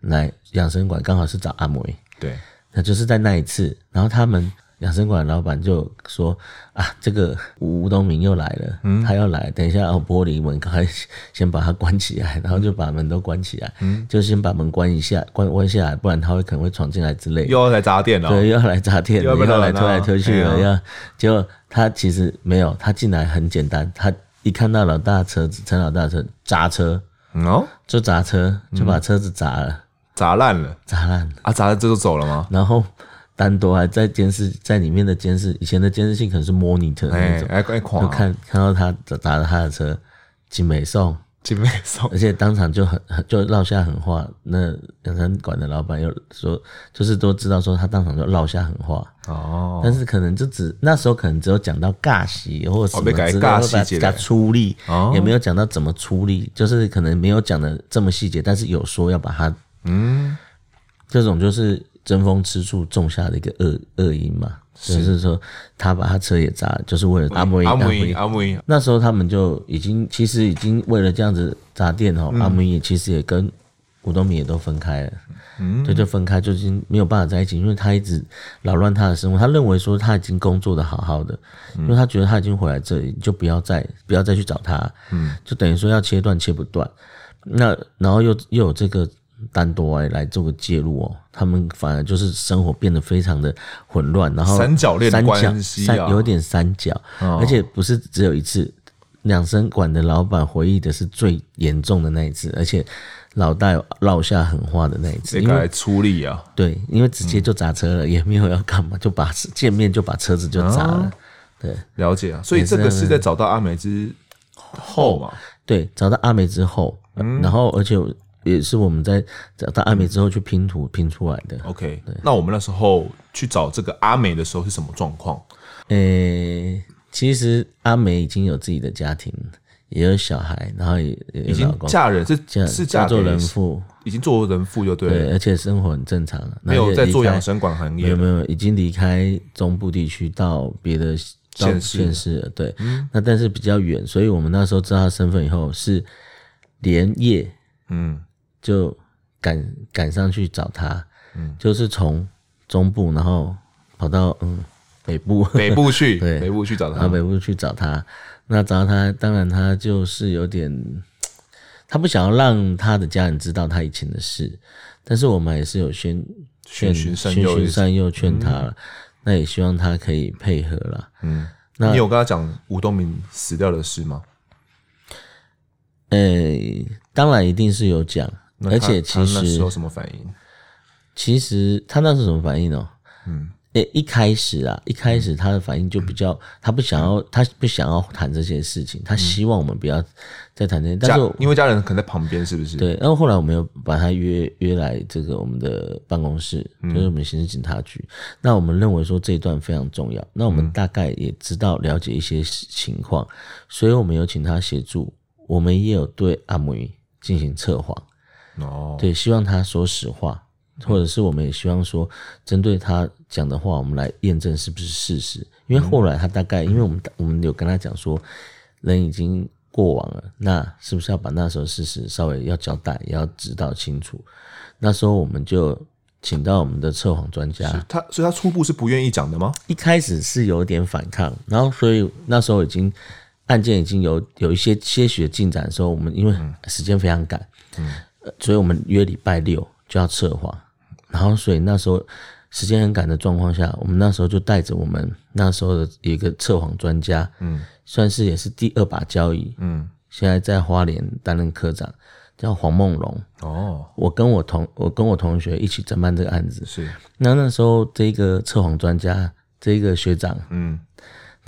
来养生馆，刚好是找阿梅，对，那就是在那一次，然后他们。养生馆老板就说：“啊，这个吴东明又来了，嗯，他要来，等一下，哦，玻璃门赶快先把它关起来，然后就把门都关起来，嗯，就先把门关一下，关关下来，不然他会可能会闯进来之类。又要来砸店了，对，又要来砸店，又要来推来推去的，要结果他其实没有，他进来很简单，他一看到老大车子，陈老大车砸车，哦，就砸车，就把车子砸了，砸烂了，砸烂了，啊，砸了这就走了吗？然后。单独还在监视在里面的监视，以前的监视器可能是 monitor 那种，哎哎，就看看到他砸了他的车，金美送。而且当场就很就撂下狠话，那养生馆的老板又说，就是都知道说他当场就撂下狠话。哦，但是可能就只那时候可能只有讲到尬戏或者什么之类的，把它处理，也没有讲到怎么出力，就是可能没有讲的这么细节，但是有说要把它嗯，这种就是争风吃醋种下的一个恶恶因嘛。就是说，他把他车也砸了，就是为了阿姆伊。阿姆伊，阿姆伊。那时候他们就已经，其实已经为了这样子砸店哦。阿姆也其实也跟吴东明也都分开了，嗯，就就分开，就已经没有办法在一起，因为他一直扰乱他的生活。他认为说他已经工作的好好的，因为他觉得他已经回来这里，就不要再不要再去找他，嗯，就等于说要切断切不断。那然后又又有这个。单独来来做个介入哦，他们反而就是生活变得非常的混乱，然后三角恋关系、啊、三有点三角，哦、而且不是只有一次。养生馆的老板回忆的是最严重的那一次，而且老大有落下狠话的那一次，应该出力啊。对，因为直接就砸车了，嗯、也没有要干嘛，就把见面就把车子就砸了。哦、对，了解啊。所以这个是在找到阿美之后嘛？对，找到阿美之后，嗯、然后而且。也是我们在找到阿美之后去拼图拼出来的。OK，那我们那时候去找这个阿美的时候是什么状况？诶、欸，其实阿美已经有自己的家庭，也有小孩，然后也已经嫁人，是嫁是嫁做人妇，已经做人妇就对了，对，而且生活很正常，没有在做养生馆行业，没有没有，已经离开中部地区到别的县市市。了，对，嗯、那但是比较远，所以我们那时候知道他身份以后是连夜，嗯。就赶赶上去找他，嗯，就是从中部，然后跑到嗯北部，北部去，对，北部去找他，到北部去找他。那找到他，当然他就是有点，他不想要让他的家人知道他以前的事，但是我们也是有劝劝循善诱劝他了，嗯、那也希望他可以配合了。嗯，那你有跟他讲吴东明死掉的事吗？诶、欸，当然一定是有讲。而且其实那时候什么反应？其实他那是什么反应呢？嗯，诶，一开始啊，一开始他的反应就比较，他不想要，他不想要谈这些事情，他希望我们不要再谈这些。但是因为家人可能在旁边，是不是？对。然后后来我们又把他约约来这个我们的办公室，就是我们刑事警察局。那我们认为说这一段非常重要，那我们大概也知道了解一些情况，所以我们有请他协助，我们也有对阿梅进行测谎。哦，对，希望他说实话，或者是我们也希望说，针对他讲的话，我们来验证是不是事实。因为后来他大概，因为我们我们有跟他讲说，人已经过往了，那是不是要把那时候事实稍微要交代，也要指导清楚？那时候我们就请到我们的测谎专家，他，所以他初步是不愿意讲的吗？一开始是有点反抗，然后所以那时候已经案件已经有有一些些许的进展的时候，我们因为时间非常赶，嗯。所以我们约礼拜六就要策划，然后所以那时候时间很赶的状况下，我们那时候就带着我们那时候的一个测谎专家，嗯，算是也是第二把交椅，嗯，现在在花莲担任科长，叫黄梦龙。哦，我跟我同我跟我同学一起侦办这个案子，是。那那时候这个测谎专家，这个学长，嗯。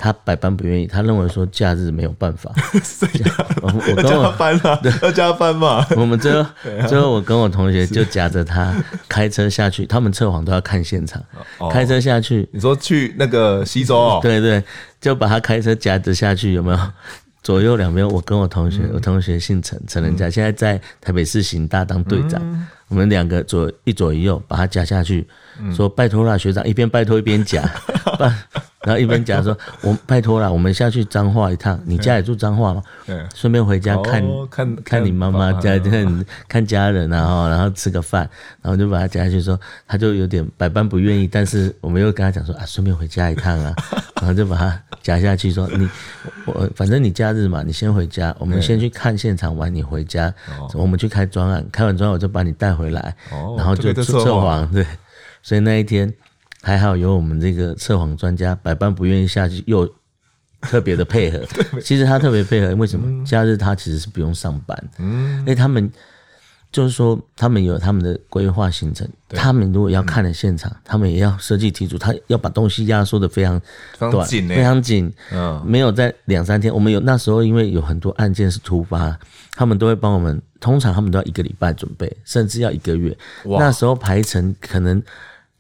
他百般不愿意，他认为说假日没有办法。我跟我加班了，要加班嘛。我们最后最后，我跟我同学就夹着他开车下去，他们测谎都要看现场，开车下去。你说去那个西周哦？对对，就把他开车夹着下去，有没有？左右两边，我跟我同学，我同学姓陈，陈仁佳，现在在台北市刑大当队长。我们两个左一左一右把他夹下去，说拜托啦，学长，一边拜托一边夹。然后一边讲说：“我拜托了，我们下去彰化一趟。你家里住彰化吗？顺便回家看看看你妈妈家，看看家人，然后然后吃个饭，然后就把他夹下去。说他就有点百般不愿意，但是我们又跟他讲说啊，顺便回家一趟啊，然后就把他夹下去。说你我反正你假日嘛，你先回家，我们先去看现场完，你回家，我们去开专案，开完专案我就把你带回来，然后就测谎。对，所以那一天。”还好有我们这个测谎专家，百般不愿意下去，又特别的配合。其实他特别配合，为什么？假日他其实是不用上班。嗯，因为他们就是说，他们有他们的规划行程。他们如果要看的现场，嗯、他们也要设计题组，他要把东西压缩的非常短，非常紧。嗯，没有在两三天。我们有那时候，因为有很多案件是突发，他们都会帮我们。通常他们都要一个礼拜准备，甚至要一个月。那时候排程可能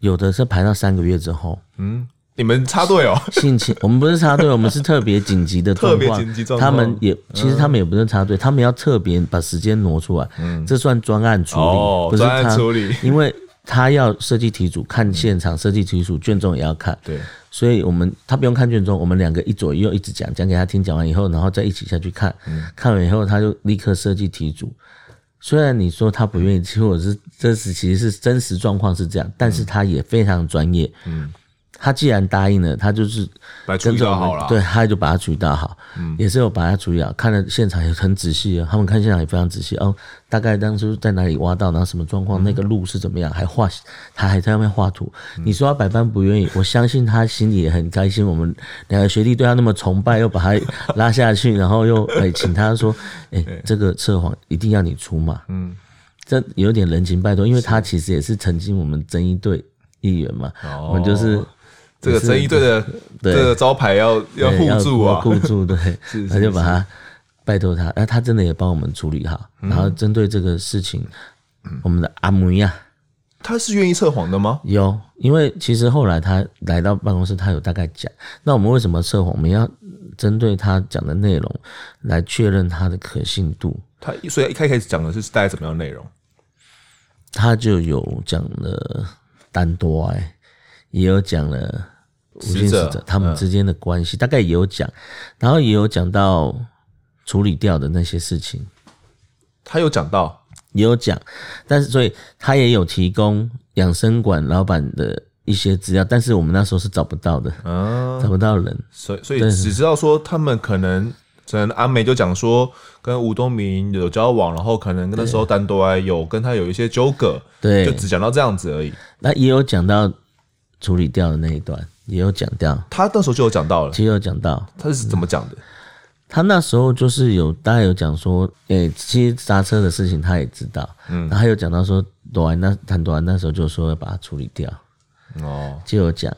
有的是排到三个月之后。嗯。你们插队哦？性情，我们不是插队，我们是特别紧急的 状况。特别紧急状况。他们也其实他们也不是插队，他们要特别把时间挪出来。嗯，这算专案处理，哦、不是专案处理。因为他要设计题组，看现场设计题组，卷宗也要看。对，所以我们他不用看卷宗，我们两个一左一右一直讲，讲给他听，讲完以后，然后再一起下去看。嗯，看完以后他就立刻设计题组。虽然你说他不愿意，其实我是这是其实是真实状况是这样，但是他也非常专业。嗯。他既然答应了，他就是跟着我们，对，他就把他处理到好，嗯，也是有把它处理好。看了现场也很仔细啊，他们看现场也非常仔细哦。大概当初在哪里挖到，然后什么状况，那个路是怎么样，还画，他还在外面画图。你说他百般不愿意，我相信他心里也很开心。我们两个学弟对他那么崇拜，又把他拉下去，然后又哎请他说，哎，这个测谎一定要你出马，嗯，这有点人情拜托，因为他其实也是曾经我们争议队议员嘛，我们就是。这个争议队的这个招牌要要护住啊，护住对，他就把他拜托他，哎，他真的也帮我们处理好。然后针对这个事情，我们的阿姆亚，他是愿意测谎的吗？有，因为其实后来他来到办公室，他有大概讲，那我们为什么测谎？我们要针对他讲的内容来确认他的可信度。他所以一开始讲的是大概怎么样的内容？他就有讲了单多哎。也有讲了死者他们之间的关系，大概也有讲，然后也有讲到处理掉的那些事情，他有讲到，也有讲，但是所以他也有提供养生馆老板的一些资料，但是我们那时候是找不到的，找不到人，所以所以只知道说他们可能，可能阿美就讲说跟吴东明有交往，然后可能那时候单独有跟他有一些纠葛，对，就只讲到这样子而已。那也有讲到。处理掉的那一段也有讲掉，他那时候就有讲到了，其实有讲到，他是怎么讲的？他那时候就是有大概有讲说，诶、欸，其实刹车的事情他也知道，嗯，然后他有讲到说，朵安那谈朵安那时候就说要把它处理掉，哦，就有讲。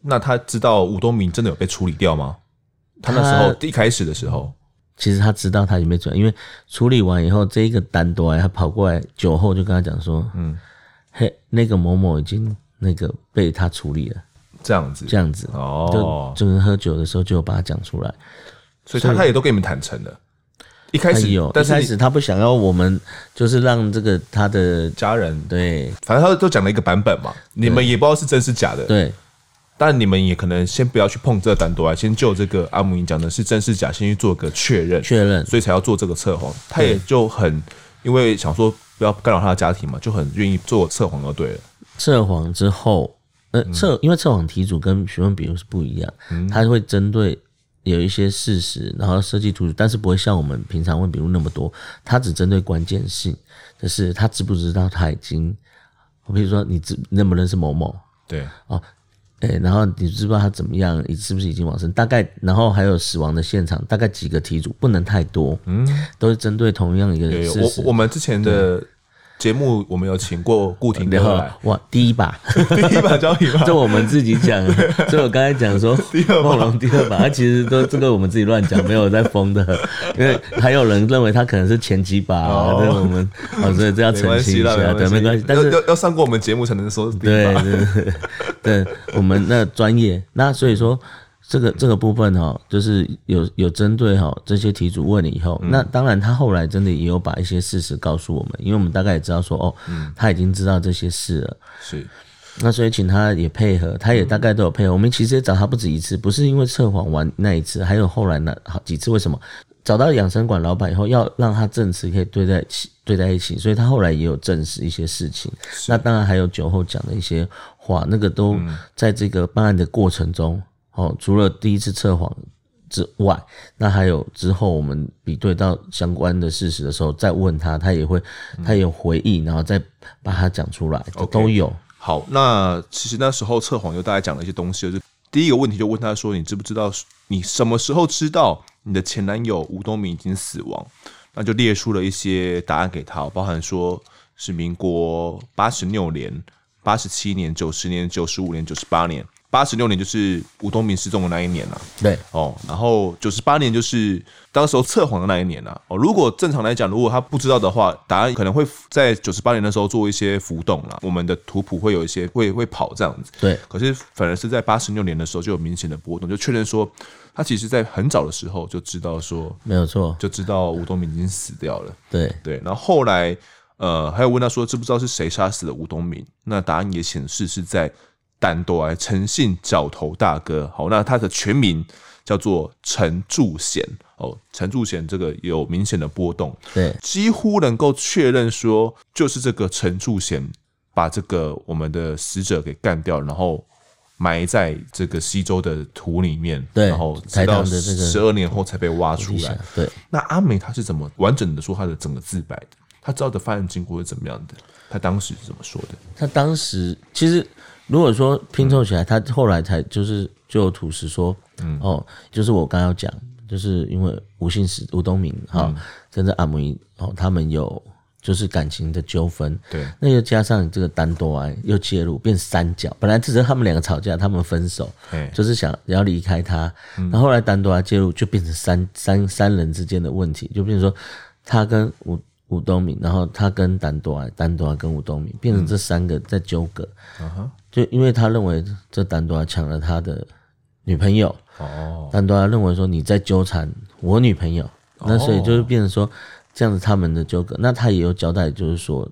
那他知道吴东明真的有被处理掉吗？他那时候一开始的时候，其实他知道他已经被处理，因为处理完以后，这一个单朵安他跑过来酒后就跟他讲说，嗯，嘿，那个某某已经。那个被他处理了，这样子，这样子。哦，就就是喝酒的时候就把他讲出来，所以他他也都跟你们坦诚了。一开始有，但是一开始他不想要我们，就是让这个他的家人。对，反正他都讲了一个版本嘛，你们也不知道是真是假的，对。但你们也可能先不要去碰这个单独啊，先就这个阿姆英讲的是真是假，先去做个确认，确认，所以才要做这个测谎。他也就很因为想说不要干扰他的家庭嘛，就很愿意做测谎就对了。测谎之后，呃，测因为测谎题组跟询问笔录是不一样，嗯，他会针对有一些事实，然后设计图，但是不会像我们平常问笔录那么多，它只针对关键性，就是他知不知道他已经，我比如说你知认不认识某某，对，哦，诶，然后你知不知道他怎么样，你是不是已经往生，大概，然后还有死亡的现场，大概几个题组，不能太多，嗯，都是针对同样一个事实。我我们之前的。节目我们有请过顾廷哥来，哇，第一把，第一把交椅吧，就我们自己讲，所以我刚才讲说，梦龙第二把，他其实都这个我们自己乱讲，没有在封的，因为还有人认为他可能是前几把，对，我们，所以这要澄清一下，对，没关系，但是要要上过我们节目才能说对，对，我们那专业，那所以说。这个这个部分哈，就是有有针对哈这些题主问了以后，嗯、那当然他后来真的也有把一些事实告诉我们，因为我们大概也知道说哦，嗯、他已经知道这些事了，是，那所以请他也配合，他也大概都有配合。嗯、我们其实也找他不止一次，不是因为测谎完那一次，还有后来那好几次。为什么找到养生馆老板以后，要让他证词可以对在一起，对在一起，所以他后来也有证实一些事情。那当然还有酒后讲的一些话，那个都在这个办案的过程中。哦，除了第一次测谎之外，那还有之后我们比对到相关的事实的时候，再问他，他也会，他也有回忆，然后再把它讲出来，都有。好，那其实那时候测谎就大概讲了一些东西，就是第一个问题就问他说：“你知不知道你什么时候知道你的前男友吴东明已经死亡？”那就列出了一些答案给他，包含说是民国八十六年、八十七年、九十年、九十五年、九十八年。八十六年就是吴东明失踪的那一年了，对哦，然后九十八年就是当时候测谎的那一年了哦。如果正常来讲，如果他不知道的话，答案可能会在九十八年的时候做一些浮动了，我们的图谱会有一些会会跑这样子。对，可是反而是在八十六年的时候就有明显的波动，就确认说他其实在很早的时候就知道说没有错，就知道吴东明已经死掉了。对对，然后后来呃还有问他说知不知道是谁杀死了吴东明？那答案也显示是在。单多来陈姓角头大哥，好，那他的全名叫做陈柱贤哦，陈柱贤这个有明显的波动，对，几乎能够确认说就是这个陈柱贤把这个我们的死者给干掉，然后埋在这个西周的土里面，对，然后直到十二年后才被挖出来。对，那阿美她是怎么完整的说她的整个自白的？她知道的犯案经过是怎么样的？她当时是怎么说的？她当时其实。如果说拼凑起来，他后来才就是就有吐实说，嗯，哦，就是我刚刚要讲，就是因为吴姓史吴东明哈、嗯、跟着阿梅哦，他们有就是感情的纠纷，对，那又加上这个丹多爱又介入变三角，本来只是他们两个吵架，他们分手，就是想要离开他，然后后来丹多爱介入就变成三三三人之间的问题，就变成说他跟吴。吴东明，然后他跟丹多安，丹多安跟吴东明变成这三个在纠葛，嗯，就因为他认为这丹多拉抢了他的女朋友，哦，单多拉认为说你在纠缠我女朋友，那所以就是变成说这样子他们的纠葛，那他也有交代，就是说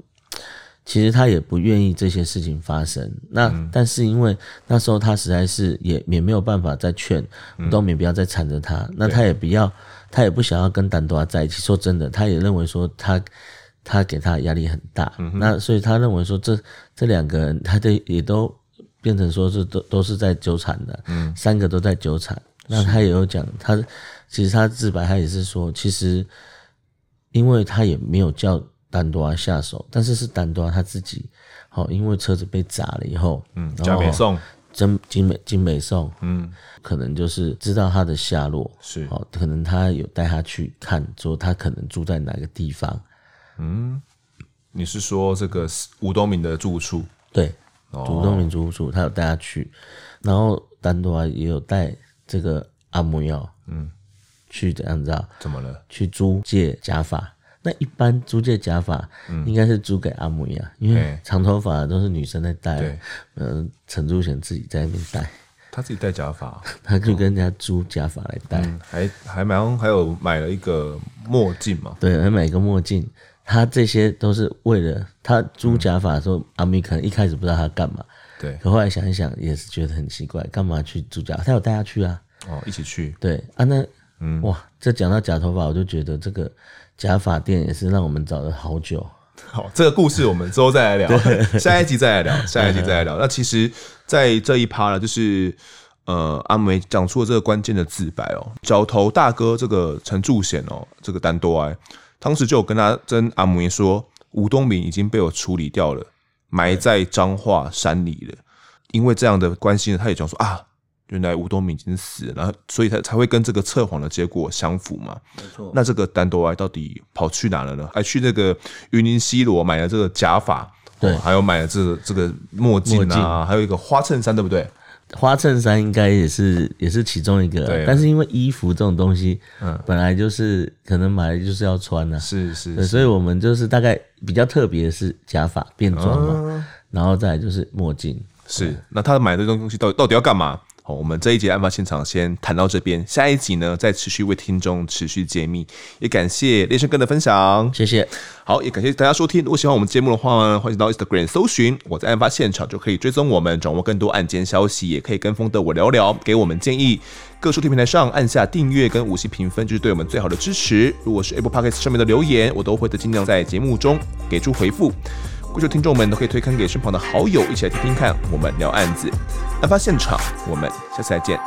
其实他也不愿意这些事情发生，那但是因为那时候他实在是也也没有办法再劝吴东明不要再缠着他，那他也不要。他也不想要跟丹多拉在一起。说真的，他也认为说他他给他压力很大。嗯、那所以他认为说这这两个人，他的也都变成说是都都是在纠缠的。嗯，三个都在纠缠。那他也有讲，他其实他自白，他也是说，其实因为他也没有叫丹多拉下手，但是是丹多拉他自己。好，因为车子被砸了以后，嗯，叫美送。真金美金美颂，嗯，可能就是知道他的下落，是哦，可能他有带他去看，说他可能住在哪个地方，嗯，你是说这个吴东明的住处？对，吴东明住处，他有带他去，然后丹多啊也有带这个阿木耀，嗯，去怎样子？怎么了？去租借假发。那一般租借假发，应该是租给阿姆呀，因为长头发都是女生在戴。对，嗯，陈柱贤自己在那边戴，他自己戴假发，他就跟人家租假发来戴，嗯，还还蛮还有买了一个墨镜嘛，对，还买一个墨镜，他这些都是为了他租假发的时候，嗯，阿米可能一开始不知道他干嘛，对，可后来想一想也是觉得很奇怪，干嘛去租假发？他有带他去啊，哦，一起去，对啊，那嗯，哇，这讲到假头发，我就觉得这个。假发店也是让我们找了好久。好，这个故事我们之后再来聊，下一集再来聊，下一集再来聊。那其实，在这一趴呢，就是呃，阿梅讲出了这个关键的自白哦，角头大哥这个陈柱贤哦，这个单多爱，当时就有跟他跟阿梅说，吴东明已经被我处理掉了，埋在彰化山里了。因为这样的关系呢，他也讲说啊。原来吴东明已经死了，然后所以他才会跟这个测谎的结果相符嘛。没错。那这个丹多埃到底跑去哪了呢？还去那个云林西螺买了这个假发，对，还有买了这个这个墨镜啊，还有一个花衬衫，对不对？花衬衫应该也是也是其中一个，对。但是因为衣服这种东西，嗯，本来就是可能买来就是要穿的，啊，是是，是。所以我们就是大概比较特别的是假发变装嘛，嗯，然后再来就是墨镜。是。那他买这种东西到底到底要干嘛？好，我们这一集案发现场先谈到这边，下一集呢再持续为听众持续揭秘。也感谢烈胜哥的分享，谢谢。好，也感谢大家收听。如果喜欢我们节目的话呢，欢迎到 Instagram 搜寻我在案发现场，就可以追踪我们，掌握更多案件消息。也可以跟风的我聊聊，给我们建议。各收听平台上按下订阅跟五星评分，就是对我们最好的支持。如果是 Apple Podcast 上面的留言，我都会的尽量在节目中给出回复。各位听众们都可以推开给身旁的好友，一起来听听看。我们聊案子，案发现场，我们下次再见。